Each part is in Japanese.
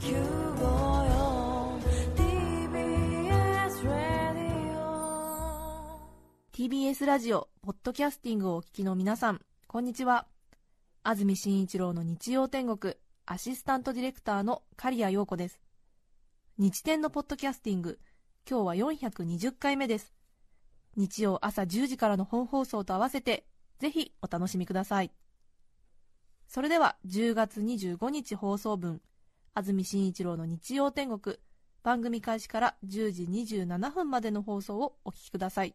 TBS ラディオ TBS ラジオポッドキャスティングをお聞きの皆さんこんにちは。安住紳一郎の日曜天国アシスタントディレクターの刈谷陽子です。日天のポッドキャスティング今日は420回目です。日曜朝10時からの本放送と合わせてぜひお楽しみください。それでは10月25日放送分安住紳一郎の日曜天国。番組開始から10時27分までの放送をお聞きください。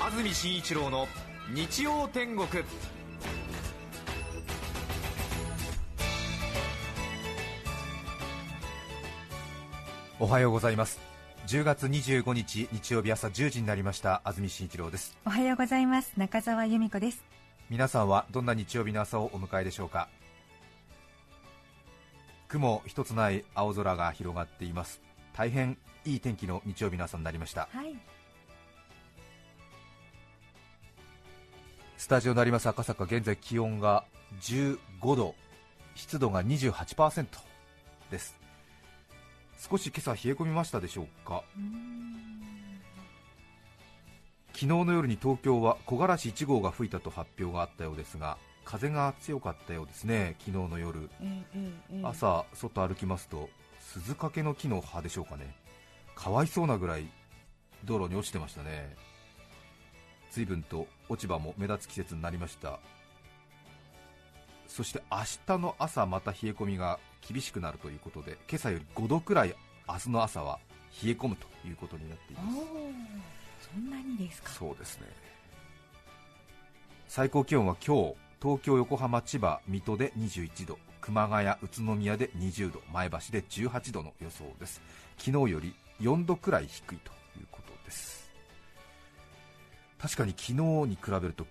安住紳一郎の日曜天国。おはようございます。10月25日日曜日朝10時になりました。安住紳一郎です。おはようございます。中澤由美子です。皆さんはどんな日曜日の朝をお迎えでしょうか？雲一つない青空が広がっています。大変いい天気の日曜日の朝になりました。はい。スタジオのあります赤坂。現在気温が15度湿度が28%です少し今朝冷え込みましたでしょうか？昨日の夜に東京は木枯らし1号が吹いたと発表があったようですが風が強かったようですね昨日の夜。ええええ朝外歩きますと鈴掛の木の葉でしょうかね。かわいそうなぐらい道路に落ちてましたね。随分と落ち葉も目立つ季節になりました。そして明日の朝また冷え込みが厳しくなるということで今朝より5度くらい明日の朝は冷え込むということになっていおます。ーそんなにですか？そうですね。最高気温は今日東京、横浜、千葉、水戸で21度熊谷、宇都宮で20度前橋で18度の予想です。昨日より4度くらい低いということです。確かに昨日に比べると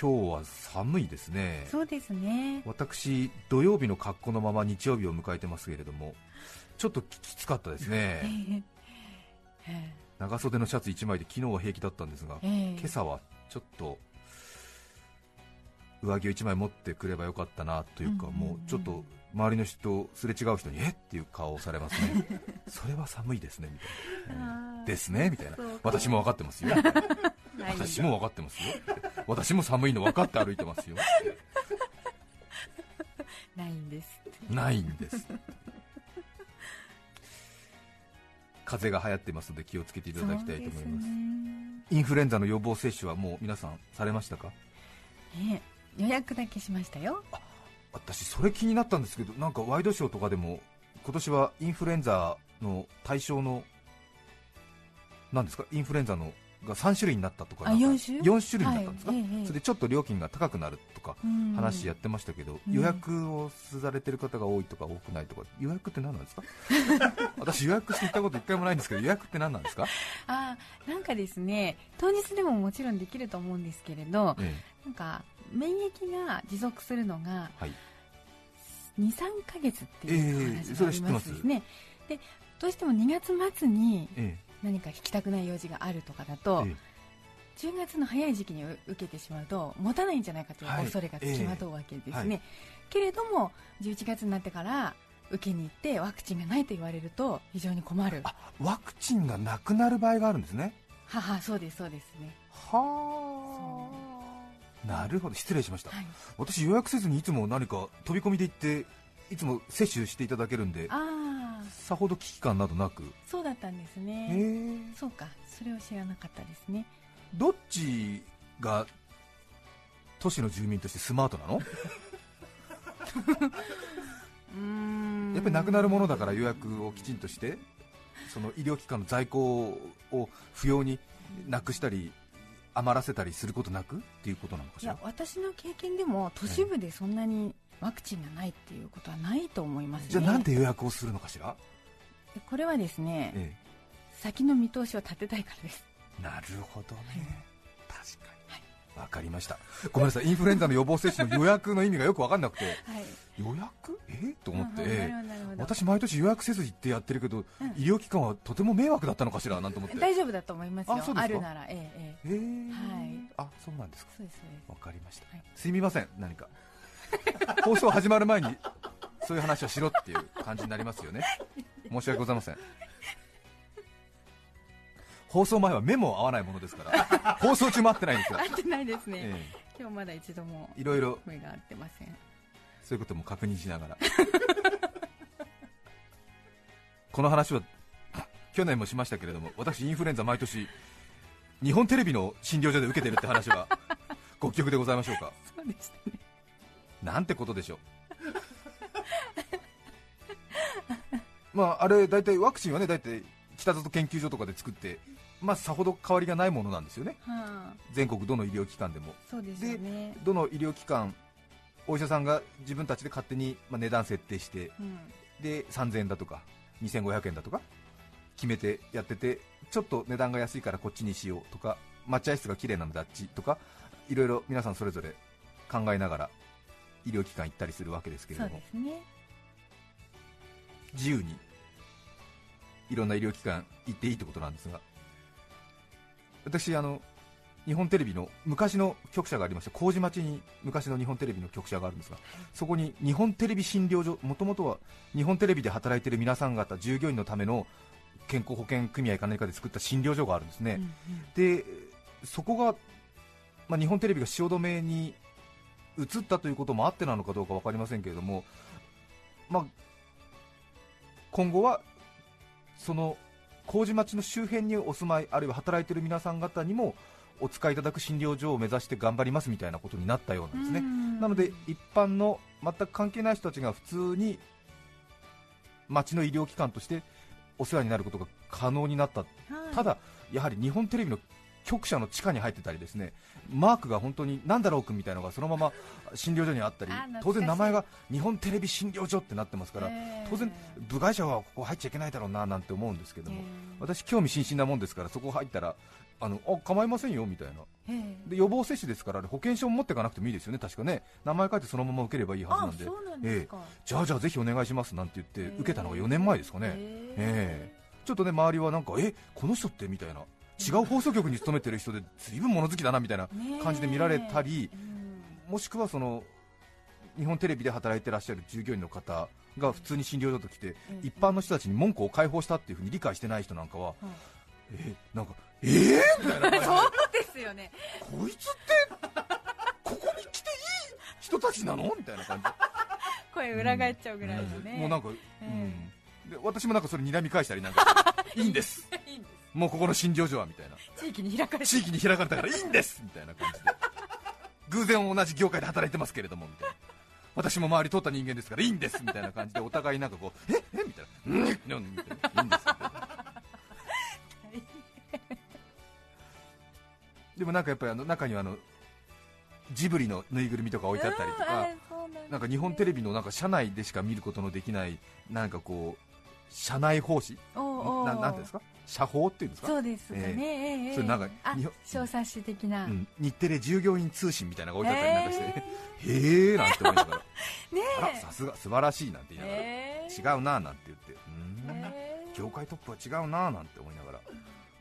今日は寒いですね。そうですね。私土曜日の格好のまま日曜日を迎えてますけれどもちょっときつかったですえね。え え長袖のシャツ1枚で昨日は平気だったんですがええ。え今朝はちょっと上着を1枚持ってくればよかったなというか、うんうんうん。もうちょっと周りの人、すれ違う人にえっ？ていう顔をされますね、それは寒いですねみたいな、ですねみたいな。私も分かってますよ、私も分かってますよ、私も寒いの分かって歩いてますよ、ないんですないんです。風邪が流行ってますので気をつけていただきたいと思います。ね。インフルエンザの予防接種はもう皆さんされましたか？ね予約だけしましたよ。私それ気になったんですけどなんかワイドショーとかでも今年はインフルエンザの対象のなんですか？インフルエンザのが3種類になったとかあなんか4種4種類になったんですか、はいええええ。それでちょっと料金が高くなるとかうん。話やってましたけど、うん。予約をされてる方が多いとか多くないとか予約って何なんですか？私予約して行ったこと一回もないんですけど予約って何なんですか、あーなんかですね当日でももちろんできると思うんですけれどえなんか免疫が持続するのがえはい、23ヶ月っていうええ話がありますますです？ね、でどうしても2月末にえ何か引きたくない用事があるとかだえと、え10月の早い時期に受けてしまうと持たないんじゃないかというはい恐れがつきまとうわけですね、ええ。はいけれども11月になってから受けに行ってワクチンがないと言われると非常に困る。あワクチンがなくなる場合があるんですね。ははそうですそうですね。はあ。なるほど。失礼しました、はい。私予約せずにいつも何か飛び込みで行っていつも接種していただけるんでさほど危機感などなく。そうだったんですへねえ。そうかそれを知らなかったですね。どっちが都市の住民としてスマートなの？やっぱりなくなるものだから予約をきちんとしてその医療機関の在庫を不要になくしたり余らせたりすることなく？っていうことなのかしら？いや私の経験でも都市部でそんなにワクチンがないっていうことはないと思いますね。じゃあなんで予約をするのかしら、でこれはですね、え先の見通しを立てたいからです。え、なるほどね、確かに、わかりました。ごめんなさい。インフルエンザの予防接種の予約の意味がよく分かんなくて。はい。予約？え？と思って、私毎年予約せず行ってやってるけど、うん。医療機関はとても迷惑だったのかしらなんて思って。大丈夫だと思いますよ。あそうですか。るならえええ。はい。あそうなんですか。そうですそうです。わかりました、はい。すみません何か。放送始まる前にそういう話をしろっていう感じになりますよね 申し訳ございません。放送前は目も合わないものですから。放送中も合ってないんですが、合ってないですね、え今日まだ一度もえいろいろ声が合ってません。そういうことも確認しながら。この話は去年もしましたけれども私インフルエンザ毎年日本テレビの診療所で受けてるって話はご記憶でございましょうか？そうでしたね。なんてことでしょうまああれ大体ワクチンはね大体北里研究所とかで作ってまあさほど変わりがないものなんですよね。はあ全国どの医療機関でも。そうですよね。どの医療機関お医者さんが自分たちで勝手にまあ値段設定してうん。で3000円だとか2500円だとか決めてやっててちょっと値段が安いからこっちにしようとか待合室が綺麗なのであっちとかいろいろ皆さんそれぞれ考えながら医療機関行ったりするわけですけれそうどもですね自由にいろんな医療機関行っていいってことなんですが私あの日本テレビの昔の局舎がありまして麹町に昔の日本テレビの局舎があるんですがそこに日本テレビ診療所もともとは日本テレビで働いている皆さん方従業員のための健康保険組合か何かで作った診療所があるんですね、うんうん。でそこが、まあ、日本テレビが汐留に移ったということもあってなのかどうか分かりませんけれども、まあ、今後はその麹町の周辺にお住まいあるいは働いている皆さん方にもお使いいただく診療所を目指して頑張りますみたいなことになったようなんですね、うん。なので一般の全く関係ない人たちが普通に町の医療機関としてお世話になることが可能になった。はい。ただ、やはり日本テレビの局舎の地下に入ってたり、ですねマークが本当になんだろうくんみたいなのがそのまま診療所にあったり当然、名前が日本テレビ診療所ってなってますから、えー。当然、部外者はここ入っちゃいけないだろうななんて思うんですけども、えー。私、興味津々なもんですから、そこ入ったら、あのあ構いませんよみたいな。えーで予防接種ですから、保険証も持っていかなくてもいいですよね、確かね、名前書いてそのまま受ければいいはずなんで、なんですか、じゃあじゃあぜひお願いしますなんて言ってえー受けたのが4年前ですかね。えええ。ちょっとね周りはなんかえこの人ってみたいな違う放送局に勤めてる人で随分物好きだなみたいな感じで見られたりうん。もしくはその日本テレビで働いてらっしゃる従業員の方が普通に診療所と来てえ一般の人たちに門戸を開放したっていうふうに理解してない人なんかははいえなんかえー、みたいな感じで。そうですよね。こいつってここに来ていい人たちなの？みたいな感じ。で 声裏返っちゃうぐらいのね、もうなんか、えうん。で私もなんかそれ睨み返したりなんかいいんですもうここの診療所はみたいな。す地域に開かれて地域に開かれたからいいんです。みたいな感じで。偶然同じ業界で働いてますけれどもみたいな。私も周り通った人間ですからいいんです。みたいな感じでお互いなんかこうええみたいな。うんうんみたいないいんですみたいなでもなんかやっぱりあの中にはあのジブリのぬいぐるみとか置いてあったりとか、なんか日本テレビのなんか社内でしか見ることのできないなんかこう社内奉仕おなんですか社法っていうんですか？そうですかね、ええ。それなんか小冊子的な、うん、日テレ従業員通信みたいなのが置いてあったりなんかして、えへえなんて思いながら、ねあらさすが素晴らしいなんて言いながら、え違うななんて言って、業界トップは違うななんて思いながら、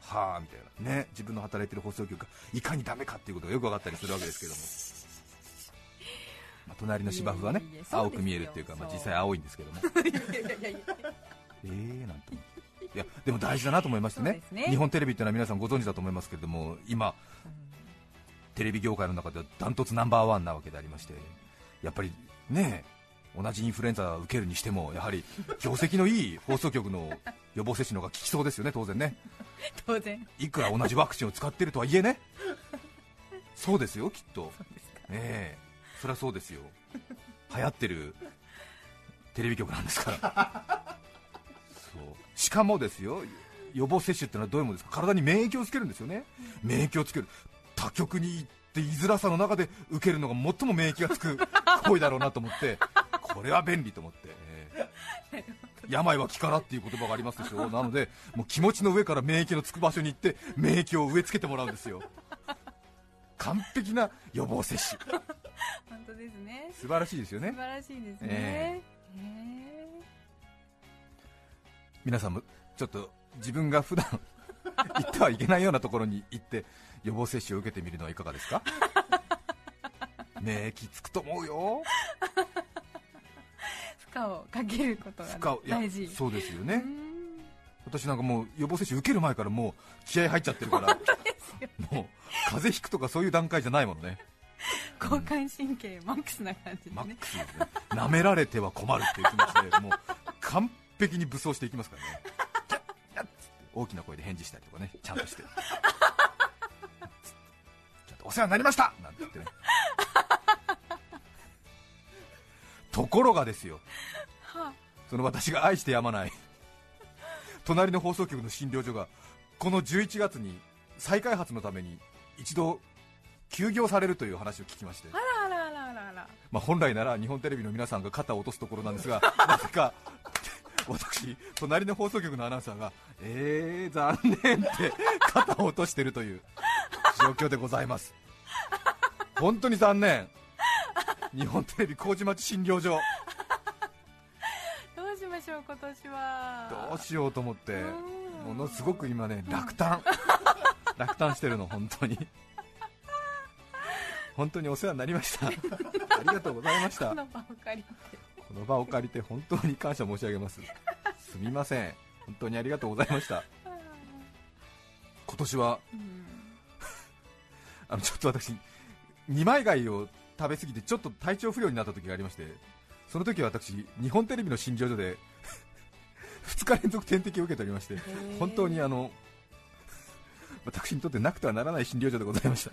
はあみたいな、ね、自分の働いてる放送局がいかにダメかっていうことがよく分かったりするわけですけども、まあ、隣の芝生はね青く見えるっていうか、まあ、実際青いんですけども、えーなんて思って。いやでも大事だなと思いましてね。ね。日本テレビっていうのは皆さんご存知だと思いますけれども今、テレビ業界の中ではダントツナンバーワンなわけでありましてやっぱりね同じインフルエンザを受けるにしてもやはり業績のいい放送局の予防接種の方が効きそうですよね当然ね。当然。いくら同じワクチンを使ってるとはいえね。そうですよきっと。ねえ。そりゃそうですよ。流行ってるテレビ局なんですからしかもですよ予防接種ってのはどういうものですか？体に免疫をつけるんですよね。免疫をつける。他局に行って居づらさの中で受けるのが最も免疫がつく 行為だろうなと思ってこれは便利と思って、ええ病は気からっていう言葉がありますでしょなのでもう気持ちの上から免疫のつく場所に行って免疫を植え付けてもらうんですよ。完璧な予防接種。本当ですね。素晴らしいですよね。素晴らしいですね、ええ皆さんもちょっと自分が普段 行ってはいけないようなところに行って予防接種を受けてみるのはいかがですか？免疫つくと思うよ。負荷をかけることが大事。そうですよね。うん。私なんかもう予防接種受ける前からもう気合入っちゃってるからもう風邪ひくとかそういう段階じゃないものね。交感神経マックスな感じでマッねクスですね。舐められては困るっていう気持ちでもう完璧に武装していきますからね。キャッキャッ大きな声で返事したりとかね。ちゃんとして。ちゃんとお世話になりました。なんて言ってね。ところがですよ。はその私が愛してやまない。隣の放送局の診療所がこの11月に再開発のために一度休業されるという話を聞きまして。あらあらあらあらあら。まあ、本来なら日本テレビの皆さんが肩を落とすところなんですが、なぜか私、隣の放送局のアナウンサーが、えー、残念って肩を落としているという状況でございます。本当に残念、日本テレビ麹町診療所、どうしましょう今年は。どうしようと思って、うん。ものすごく今ね、落胆、落胆してるの、本当に。本当にお世話になりました。ありがとうございましたこ。の場を借りて本当に感謝申し上げます。すみません。本当にありがとうございました。今年はうん。あのちょっと私二枚貝を食べ過ぎてちょっと体調不良になった時がありましてその時は私日本テレビの診療所で2日連続点滴を受けておりまして本当にあの私にとってなくてはならない診療所でございました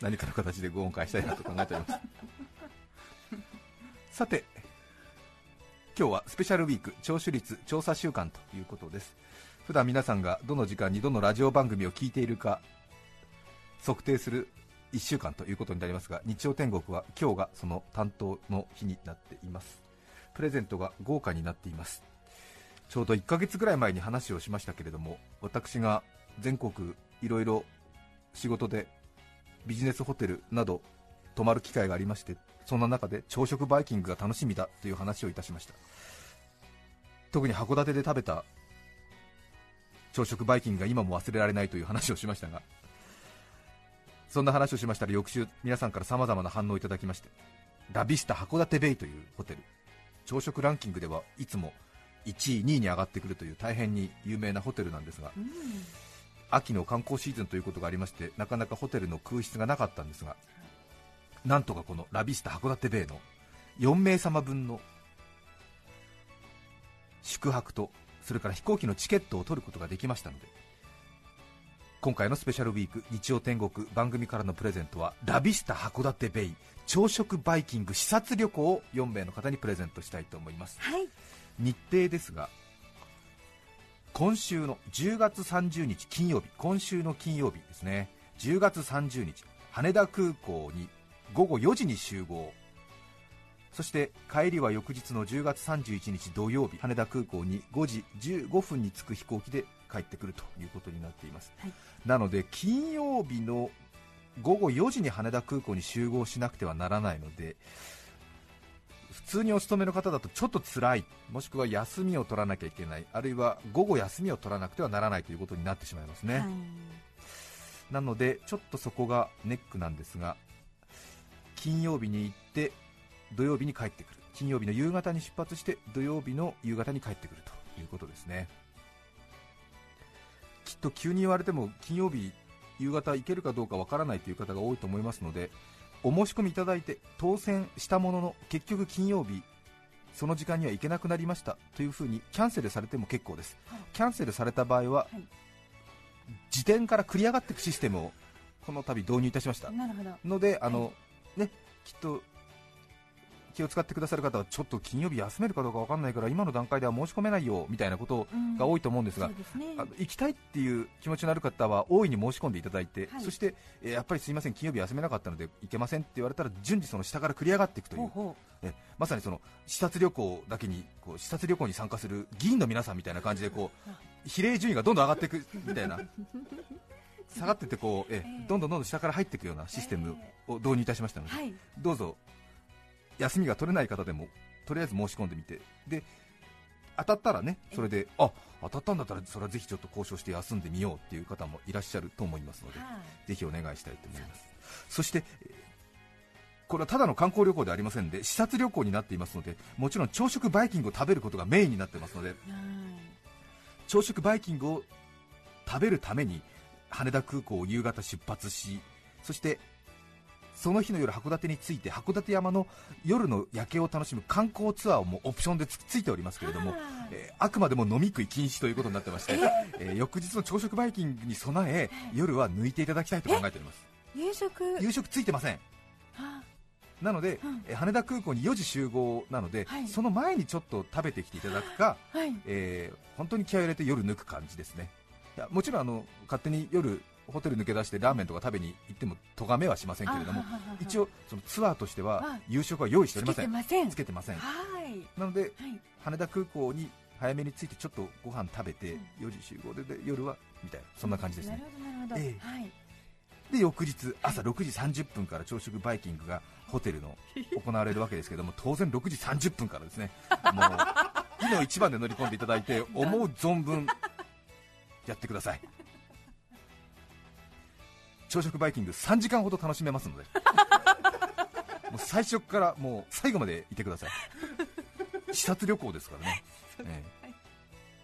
何かの形でご恩返したいなと考えております。さて今日はスペシャルウィーク聴取率調査週間ということです。普段皆さんがどの時間にどのラジオ番組を聞いているか測定する1週間ということになりますが日曜天国は今日がその担当の日になっています。プレゼントが豪華になっています。ちょうど1ヶ月ぐらい前に話をしましたけれども私が全国いろいろ仕事でビジネスホテルなど泊まる機会がありましてそんな中で朝食バイキングが楽しみだという話をいたしました。特に函館で食べた朝食バイキングが今も忘れられないという話をしましたがそんな話をしましたら翌週皆さんから様々な反応をいただきましてラビスタ函館ベイというホテル朝食ランキングではいつも1位2位に上がってくるという大変に有名なホテルなんですがうん。秋の観光シーズンということがありましてなかなかホテルの空室がなかったんですがなんとかこのラビスタ函館ベイの4名様分の宿泊とそれから飛行機のチケットを取ることができましたので今回のスペシャルウィーク日曜天国番組からのプレゼントはラビスタ函館ベイ朝食バイキング視察旅行を4名の方にプレゼントしたいと思います。はい。日程ですが今週の10月30日金曜日今週の金曜日ですね。10月30日羽田空港に午後4時に集合。そして帰りは翌日の10月31日土曜日羽田空港に5時15分に着く飛行機で帰ってくるということになっています、はい。なので金曜日の午後4時に羽田空港に集合しなくてはならないので普通にお勤めの方だとちょっと辛いもしくは休みを取らなきゃいけないあるいは午後休みを取らなくてはならないということになってしまいますね、はい。なのでちょっとそこがネックなんですが金曜日に行って土曜日に帰ってくる。金曜日の夕方に出発して土曜日の夕方に帰ってくるということですね。きっと急に言われても金曜日夕方行けるかどうかわからないという方が多いと思いますのでお申し込みいただいて当選したものの結局金曜日その時間には行けなくなりましたというふうにキャンセルされても結構です、はい。キャンセルされた場合は、はい。時点から繰り上がっていくシステムをこの度導入いたしました。のであの、ねきっと気を使ってくださる方はちょっと金曜日休めるかどうかわかんないから今の段階では申し込めないよみたいなことが多いと思うんですが、そうですね。行きたいっていう気持ちのある方は大いに申し込んでいただいて、はい。そして、えーやっぱりすいません金曜日休めなかったので行けませんって言われたら順次その下から繰り上がっていくというほえまさにその視察旅行だけにこう視察旅行に参加する議員の皆さんみたいな感じでこう比例順位がどんどん上がっていくみたいな 下がってってこうえええどんどんどんどん下から入っていくようなシステムを導入いたしましたので、はい。どうぞ休みが取れない方でもとりあえず申し込んでみて。で当たったらねそれであ当たったんだったらそれはぜひちょっと交渉して休んでみようっていう方もいらっしゃると思いますのではい。ぜひお願いしたいと思います。そしてえーこれはただの観光旅行ではありませんで視察旅行になっていますのでもちろん朝食バイキングを食べることがメインになってますのではい。朝食バイキングを食べるために羽田空港を夕方出発しそしてその日の夜函館に着いて函館山の夜の夜景を楽しむ観光ツアーもオプションでつついておりますけれども、はいえーあくまでも飲み食い禁止ということになってまして、え？ー翌日の朝食バイキングに備え夜は抜いていただきたいと考えております。夕食？夕食ついてません。あ。なので、うん。えー羽田空港に4時集合なので、はい。その前にちょっと食べてきていただくか、はい。えー本当に気合を入れて夜抜く感じですね。いやもちろんあの勝手に夜ホテル抜け出してラーメンとか食べに行っても咎めはしませんけれども一応そのツアーとしてははい。夕食は用意しておりません。てません。つけてません。はい。なのではい。羽田空港に早めに着いてちょっとご飯食べて4時集合でで夜はみたいなそんな感じですね。で翌日朝6時30分から朝食バイキングがホテルの 行われるわけですけども当然6時30分からですね。もう火の一番で乗り込んでいただいて 思う存分やってください朝食バイキング3時間ほど楽しめますので もう最初からもう最後までいてください。視察旅行ですからね、ええ。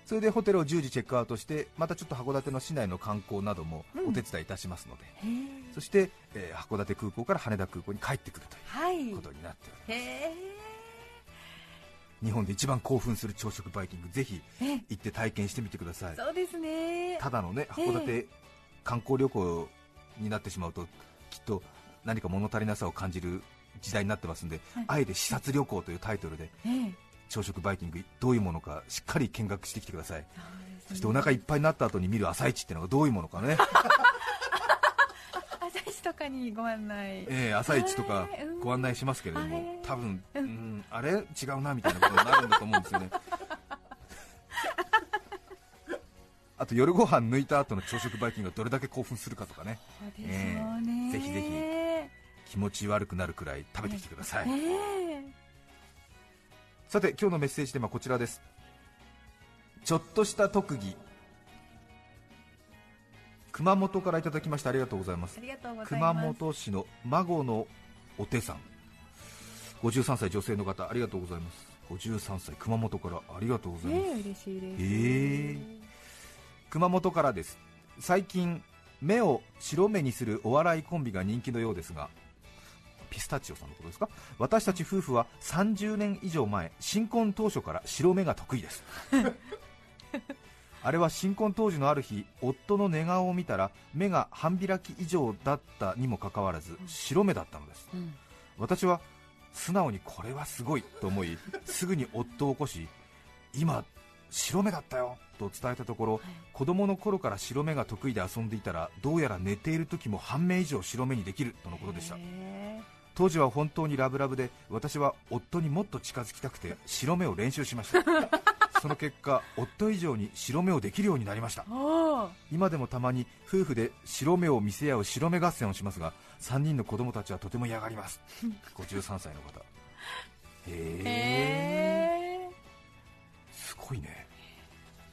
それでホテルを10時チェックアウトしてまたちょっと函館の市内の観光などもお手伝いいたしますので、へえ。そして、えー函館空港から羽田空港に帰ってくるとはい。いうことになっております。日本で一番興奮する朝食バイキングぜひえ。行って体験してみてください。そうですね。ただのねええ。函館観光旅行になってしまうときっと何か物足りなさを感じる時代になってますんで、はい。あえて視察旅行というタイトルでええ。朝食バイキングどういうものかしっかり見学してきてください。ね。そしてお腹いっぱいになった後に見る朝市っていうのがどういうものかね、朝日とかにご案内。ええ朝市とかご案内しますけれどもはい。多分、ううんん、あれ？違うなみたいなことになるんだと思うんですよねあと夜ご飯抜いた後の朝食バイキングがどれだけ興奮するかとかね。ええぜひぜひ気持ち悪くなるくらい食べてきてください、ええ。さて今日のメッセージテーマはこちらです。ちょっとした特技。熊本からいただきましてありがとうございます。熊本市の孫のお手さん。53歳女性の方ありがとうございます。53歳熊本からありがとうございます、ねえ嬉しいです。え熊本からです。最近目を白目にするお笑いコンビが人気のようですがピスタチオさんのことですか？私たち夫婦は30年以上前新婚当初から白目が得意です。あれは新婚当時のある日夫の寝顔を見たら目が半開き以上だったにもかかわらず白目だったのです。うん。私は素直にこれはすごいと思いすぐに夫を起こし今白目だったよと伝えたところ子供の頃から白目が得意で遊んでいたらどうやら寝ている時も半目以上白目にできるとのことでした。へ当時は本当にラブラブで私は夫にもっと近づきたくて白目を練習しました。その結果夫以上に白目をできるようになりました。今でもたまに夫婦で白目を見せ合う白目合戦をしますが3人の子供たちはとても嫌がります。53歳の方。へえへすごいね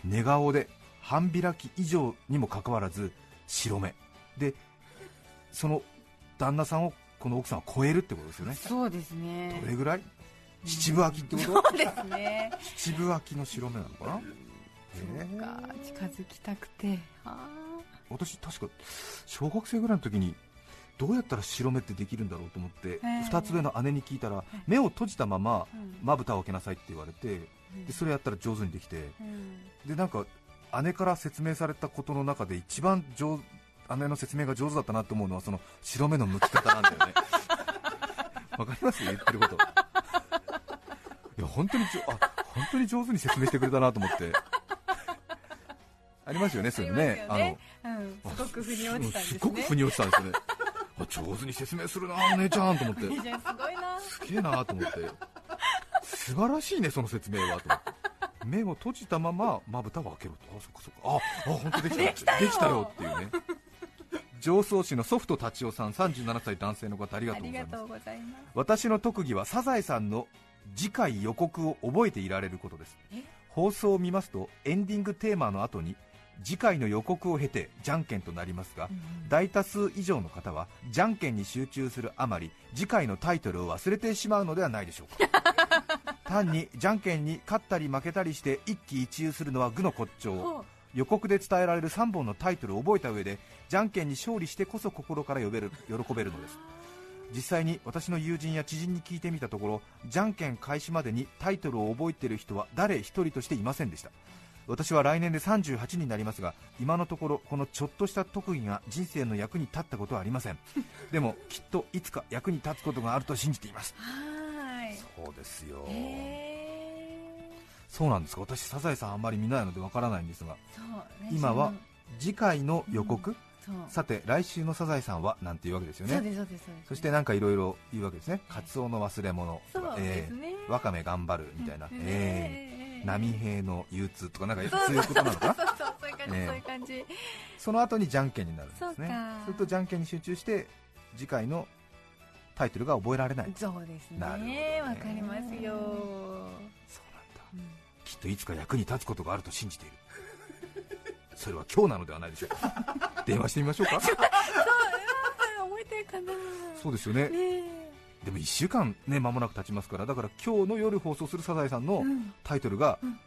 寝顔で半開き以上にもかかわらず白目。でその旦那さんをこの奥さんは超えるってことですよね。えそうですね。どれぐらい？七分秋ってこと？そうですね。七分秋の白目なのかな？そうか。近づきたくて。あ私確か小学生ぐらいの時にどうやったら白目ってできるんだろうと思って、え2つ上の姉に聞いたら目を閉じたまままぶたを開けなさいって言われてでそれやったら上手にできて。うん。でなんか姉から説明されたことの中で一番上姉の説明が上手だったなと思うのはその白目の向き方なんだよね。わかります？言ってること。いや本当にじょあ本当に上手に説明してくれたなと思って。ありますよねそういうのね。ありますよね。うんすごく腑に落ちたんですね。すごく腑に落ちたんですよね。あ上手に説明するなお姉ちゃんと思って。な。すげえなと思って素晴らしいねその説明はと。目を閉じたまままぶたを開けろと。あそっかそっか。ああ本当できた。できたよ。できたよっていうね。上総市のソフト達夫さん37歳男性の方ありがあとうございます。私の特技はサザエさんの次回予告を覚えていられることです。え？放送を見ますとエンディングテーマの後に次回の予告を経てじゃんけんとなりますが、大多数以上の方はじゃんけんに集中するあまり次回のタイトルを忘れてしまうのではないでしょうか 単にじゃんけんに勝ったり負けたりして一喜一憂するのは愚の骨頂。ほ予告で伝えられる3本のタイトルを覚えた上でじゃんけんに勝利してこそ心から呼べる喜べるのです。実際に私の友人や知人に聞いてみたところじゃんけん開始までにタイトルを覚えている人は誰一人としていませんでした。私は来年で38になりますが今のところこのちょっとした特技が人生の役に立ったことはありません。でもきっといつか役に立つことがあると信じていますそうですよ。へそうなんですか。私サザエさんあんまり見ないのでわからないんですが今は次回の予告、そう。さて来週のサザエさんはなんていうわけですよね。そうですそうですそうです。そしてなんかいろいろ言うわけですね。カツオの忘れ物とかね。えーわかめ頑張るみたいな、うん。えーえー波平の憂鬱とかなんかそういう。ことなのかな？その後にじゃんけんになるんですね。そうか。するとじゃんけんに集中して次回のタイトルが覚えられない。そうですね。ね。わかりますよ、そうなんだ。きっといつか役に立つことがあると信じている。それは今日なのではないでしょうか。電話してみましょうか。そう覚えてるかな。そうですよね。ねえ。でも1週間ね間もなく経ちますからだから今日の夜放送するサザエさんのうん。タイトルがうん。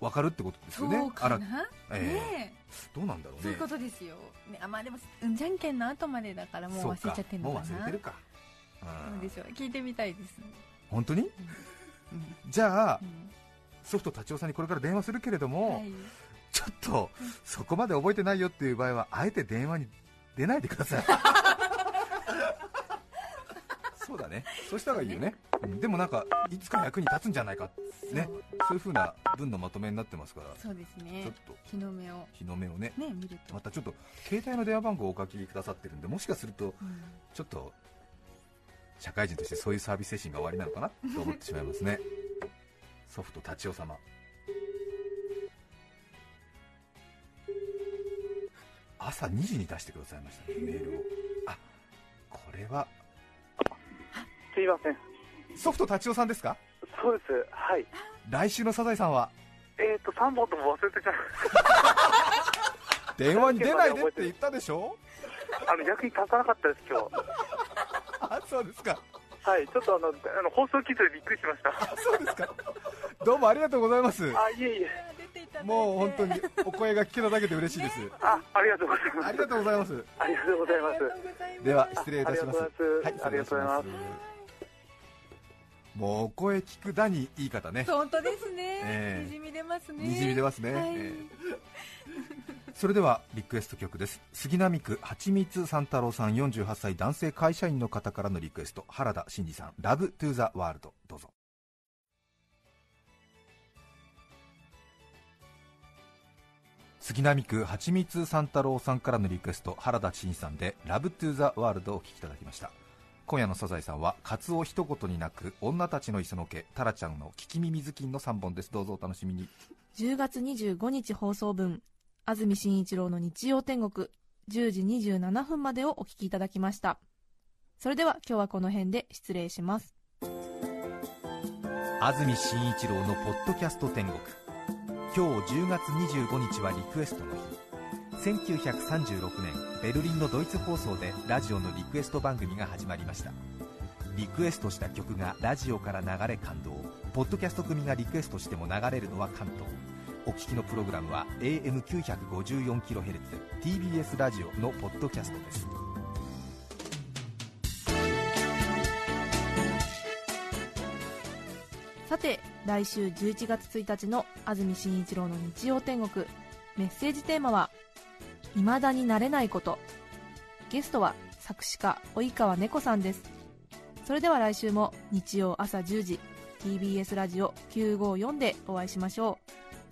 分かるってことですよね、そうかな、えねえ。どうなんだろうね。そういうことですよ、ね、あまあでもうんじゃんけんの後までだからもう忘れちゃってるのかな。もう忘れてるか、そうでしょう聞いてみたいです、本当に？うん。じゃあうん。ソフト達夫さんにこれから電話するけれども、はい。ちょっとそこまで覚えてないよっていう場合はあえて電話に出ないでください。そうだね。そうした方がいいよね、うん。でもなんかいつか役に立つんじゃないか。ね。そういう風な文のまとめになってますから。そうですちょねっと。日の目を。日の目をね。ね見ると、またちょっと携帯の電話番号をお書きくださってるんでもしかするとうん。ちょっと社会人としてそういうサービス精神が終わりなのかなと思ってしまいますね ソフト達夫様朝2時に出してくださいましたねメールをあこれはすいません。ソフト達夫さんですか？そうです。はい。来週のサザエさんは？えっ、ー、と、3本とも忘れてちゃう。電話に出ないでって言ったでしょ？あの、役に立たなかったです、今日。あそうですか。はい。ちょっとあの、あの放送機でびっくりしました。あそうですか。どうもありがとうございます。あ、いえいえ。もう本当にお声が聞けただけで嬉しいです。あ、ありがとうございます。ありがとうございます。ありがとうございます。では失礼いたします。あはいありがとうございます。もうお声聞くだにいい方ね。本当ですね、ええ。にじみ出ますね。にじみ出ますね、はい。ええそれではリクエスト曲です。杉並区はちみつ三太郎さん48歳男性会社員の方からのリクエスト。原田真二さん「ラブトゥーザワールド。どうぞ。杉並区はちみつ三太郎さんからのリクエスト。原田真二さんで「ラブトゥーザワールドをお聴きいただきました。今夜のサザエさんはカツオ一言になく女たちの磯野家タラちゃんの聞き耳ずきんの3本です。どうぞお楽しみに。10月25日放送分安住紳一郎の日曜天国10時27分までをお聞きいただきました。それでは今日はこの辺で失礼します。安住紳一郎の「ポッドキャスト天国」今日10月25日はリクエストの日。1936年ベルリンのドイツ放送でラジオのリクエスト番組が始まりました。リクエストした曲がラジオから流れ感動。ポッドキャスト組がリクエストしても流れるのは関東お聞きのプログラムは AM954kHz TBS ラジオのポッドキャストです。さて来週11月1日の安住紳一郎の日曜天国。メッセージテーマは「未だになれないこと」ゲストは作詞家及川猫さんです。それでは来週も日曜朝10時 TBS ラジオ954でお会いしましょう。